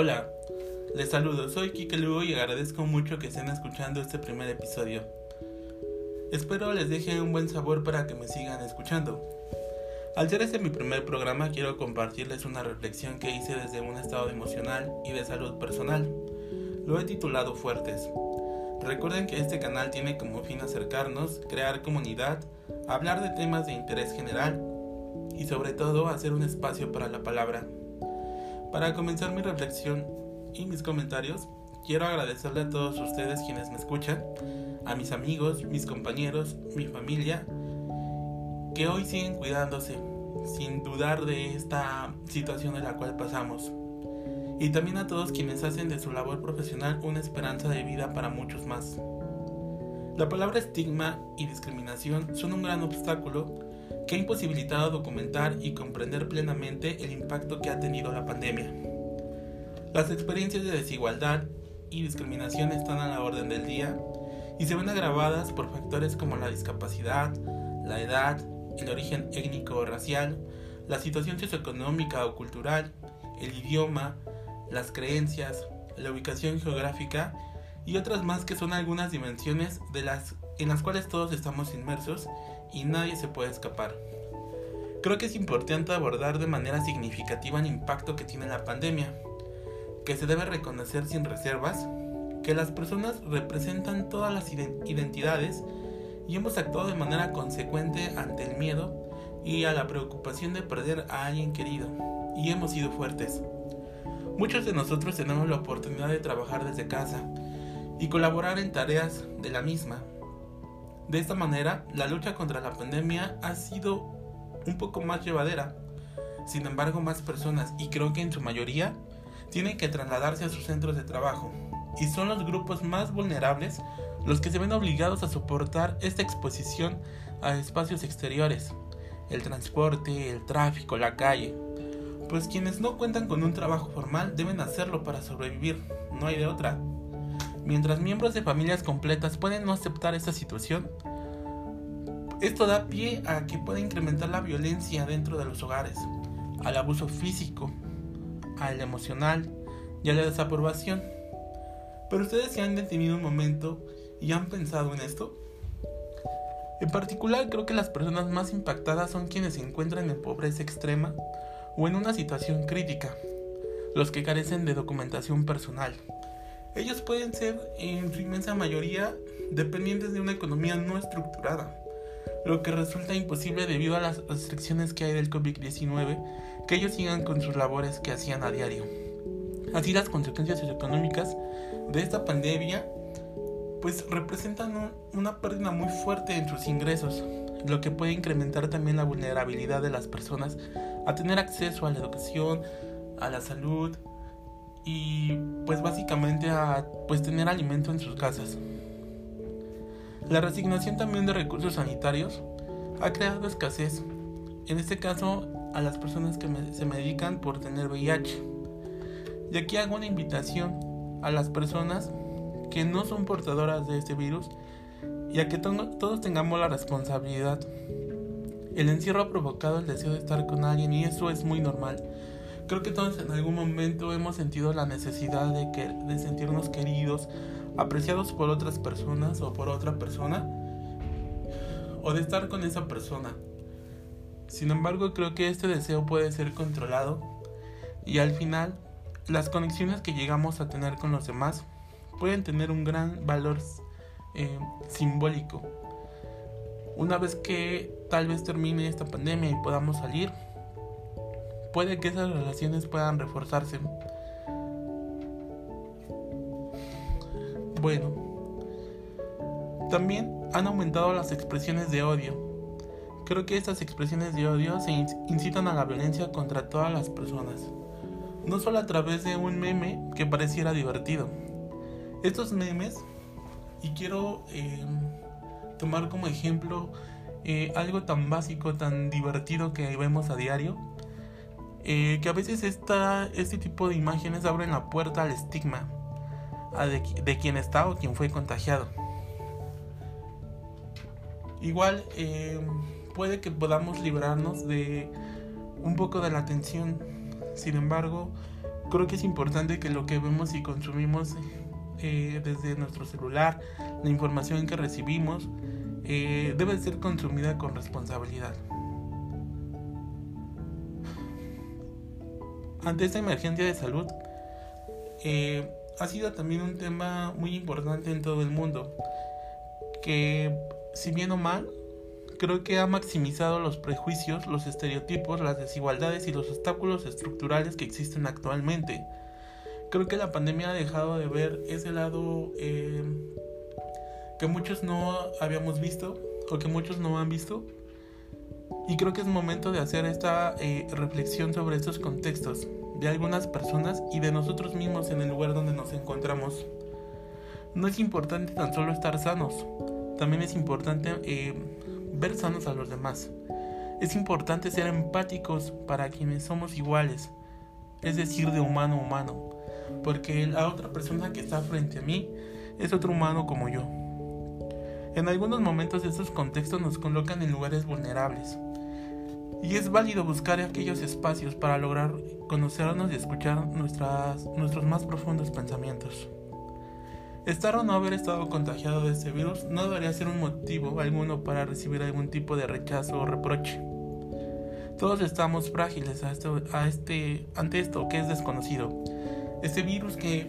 Hola, les saludo, soy Kike Lugo y agradezco mucho que estén escuchando este primer episodio. Espero les deje un buen sabor para que me sigan escuchando. Al ser este mi primer programa quiero compartirles una reflexión que hice desde un estado emocional y de salud personal. Lo he titulado Fuertes. Recuerden que este canal tiene como fin acercarnos, crear comunidad, hablar de temas de interés general y sobre todo hacer un espacio para la palabra. Para comenzar mi reflexión y mis comentarios, quiero agradecerle a todos ustedes quienes me escuchan, a mis amigos, mis compañeros, mi familia, que hoy siguen cuidándose, sin dudar de esta situación en la cual pasamos. Y también a todos quienes hacen de su labor profesional una esperanza de vida para muchos más. La palabra estigma y discriminación son un gran obstáculo que ha imposibilitado documentar y comprender plenamente el impacto que ha tenido la pandemia. Las experiencias de desigualdad y discriminación están a la orden del día y se ven agravadas por factores como la discapacidad, la edad, el origen étnico o racial, la situación socioeconómica o cultural, el idioma, las creencias, la ubicación geográfica y otras más que son algunas dimensiones de las en las cuales todos estamos inmersos y nadie se puede escapar. Creo que es importante abordar de manera significativa el impacto que tiene la pandemia, que se debe reconocer sin reservas que las personas representan todas las identidades y hemos actuado de manera consecuente ante el miedo y a la preocupación de perder a alguien querido, y hemos sido fuertes. Muchos de nosotros tenemos la oportunidad de trabajar desde casa y colaborar en tareas de la misma, de esta manera, la lucha contra la pandemia ha sido un poco más llevadera. Sin embargo, más personas, y creo que en su mayoría, tienen que trasladarse a sus centros de trabajo. Y son los grupos más vulnerables los que se ven obligados a soportar esta exposición a espacios exteriores, el transporte, el tráfico, la calle. Pues quienes no cuentan con un trabajo formal deben hacerlo para sobrevivir, no hay de otra. Mientras miembros de familias completas pueden no aceptar esta situación, esto da pie a que pueda incrementar la violencia dentro de los hogares, al abuso físico, al emocional y a la desaprobación. Pero ustedes se han detenido un momento y han pensado en esto. En particular creo que las personas más impactadas son quienes se encuentran en pobreza extrema o en una situación crítica, los que carecen de documentación personal. Ellos pueden ser en su inmensa mayoría dependientes de una economía no estructurada, lo que resulta imposible debido a las restricciones que hay del COVID-19 que ellos sigan con sus labores que hacían a diario. Así las consecuencias socioeconómicas de esta pandemia pues representan una pérdida muy fuerte en sus ingresos, lo que puede incrementar también la vulnerabilidad de las personas a tener acceso a la educación, a la salud, y pues básicamente a pues tener alimento en sus casas. La resignación también de recursos sanitarios ha creado escasez, en este caso a las personas que se medican por tener VIH. Y aquí hago una invitación a las personas que no son portadoras de este virus y a que todos tengamos la responsabilidad. El encierro ha provocado el deseo de estar con alguien y eso es muy normal. Creo que todos en algún momento hemos sentido la necesidad de, sentirnos queridos, apreciados por otras personas o por otra persona, o de estar con esa persona. Sin embargo, creo que este deseo puede ser controlado y al final las conexiones que llegamos a tener con los demás pueden tener un gran valor eh, simbólico. Una vez que tal vez termine esta pandemia y podamos salir, puede que esas relaciones puedan reforzarse. Bueno, también han aumentado las expresiones de odio. Creo que estas expresiones de odio se incitan a la violencia contra todas las personas, no solo a través de un meme que pareciera divertido. Estos memes, y quiero eh, tomar como ejemplo eh, algo tan básico, tan divertido que vemos a diario, eh, que a veces esta, este tipo de imágenes abren la puerta al estigma de, quien está o quien fue contagiado. Igual eh, puede que podamos librarnos de un poco de la tensión, sin embargo, creo que es importante que lo que vemos y consumimos eh, desde nuestro celular, la información que recibimos, eh, debe ser consumida con responsabilidad. Ante esta emergencia de salud, eh, ha sido también un tema muy importante en todo el mundo, que si bien o mal, creo que ha maximizado los prejuicios, los estereotipos, las desigualdades y los obstáculos estructurales que existen actualmente. Creo que la pandemia ha dejado de ver ese lado eh, que muchos no habíamos visto o que muchos no han visto. Y creo que es momento de hacer esta eh, reflexión sobre estos contextos de algunas personas y de nosotros mismos en el lugar donde nos encontramos. No es importante tan solo estar sanos, también es importante eh, ver sanos a los demás. Es importante ser empáticos para quienes somos iguales, es decir, de humano a humano, porque la otra persona que está frente a mí es otro humano como yo. En algunos momentos estos contextos nos colocan en lugares vulnerables, y es válido buscar aquellos espacios para lograr conocernos y escuchar nuestras, nuestros más profundos pensamientos. Estar o no haber estado contagiado de este virus no debería ser un motivo alguno para recibir algún tipo de rechazo o reproche. Todos estamos frágiles a a este, ante esto que es desconocido. Este virus que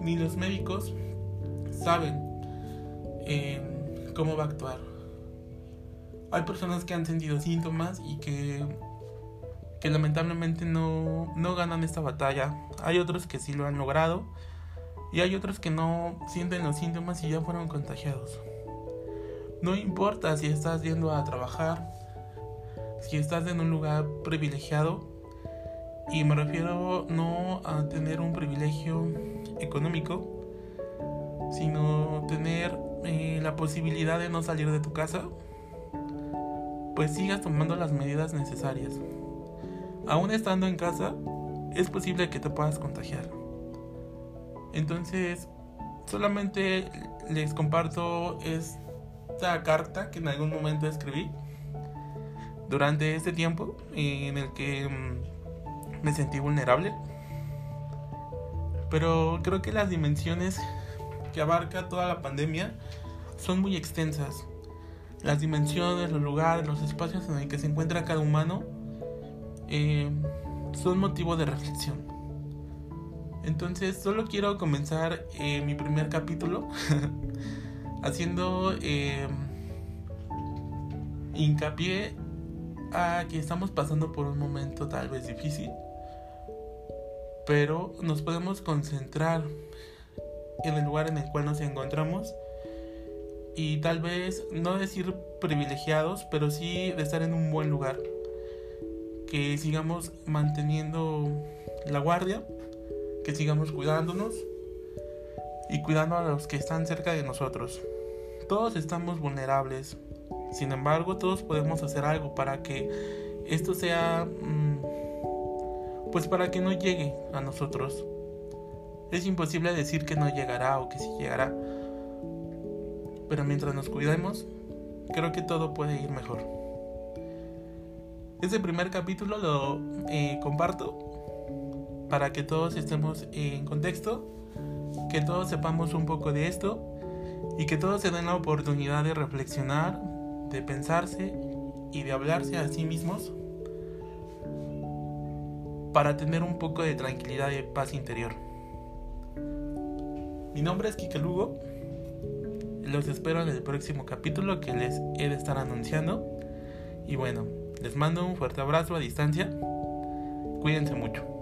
ni los médicos saben eh, cómo va a actuar. Hay personas que han sentido síntomas y que, que lamentablemente no, no ganan esta batalla. Hay otros que sí lo han logrado y hay otros que no sienten los síntomas y ya fueron contagiados. No importa si estás yendo a trabajar, si estás en un lugar privilegiado, y me refiero no a tener un privilegio económico, sino tener eh, la posibilidad de no salir de tu casa, pues sigas tomando las medidas necesarias. Aún estando en casa, es posible que te puedas contagiar. Entonces, solamente les comparto esta carta que en algún momento escribí durante este tiempo en el que mm, me sentí vulnerable. Pero creo que las dimensiones que abarca toda la pandemia son muy extensas. Las dimensiones, los lugares, los espacios en el que se encuentra cada humano eh, son motivo de reflexión. Entonces solo quiero comenzar eh, mi primer capítulo haciendo eh, hincapié a que estamos pasando por un momento tal vez difícil, pero nos podemos concentrar en el lugar en el cual nos encontramos y tal vez no decir privilegiados, pero sí de estar en un buen lugar, que sigamos manteniendo la guardia que sigamos cuidándonos y cuidando a los que están cerca de nosotros. Todos estamos vulnerables, sin embargo todos podemos hacer algo para que esto sea, mm, pues para que no llegue a nosotros. Es imposible decir que no llegará o que sí llegará, pero mientras nos cuidemos, creo que todo puede ir mejor. Este primer capítulo lo eh, comparto para que todos estemos en contexto, que todos sepamos un poco de esto y que todos se den la oportunidad de reflexionar, de pensarse y de hablarse a sí mismos para tener un poco de tranquilidad y paz interior. Mi nombre es Kike Lugo. Los espero en el próximo capítulo que les he de estar anunciando. Y bueno, les mando un fuerte abrazo a distancia. Cuídense mucho.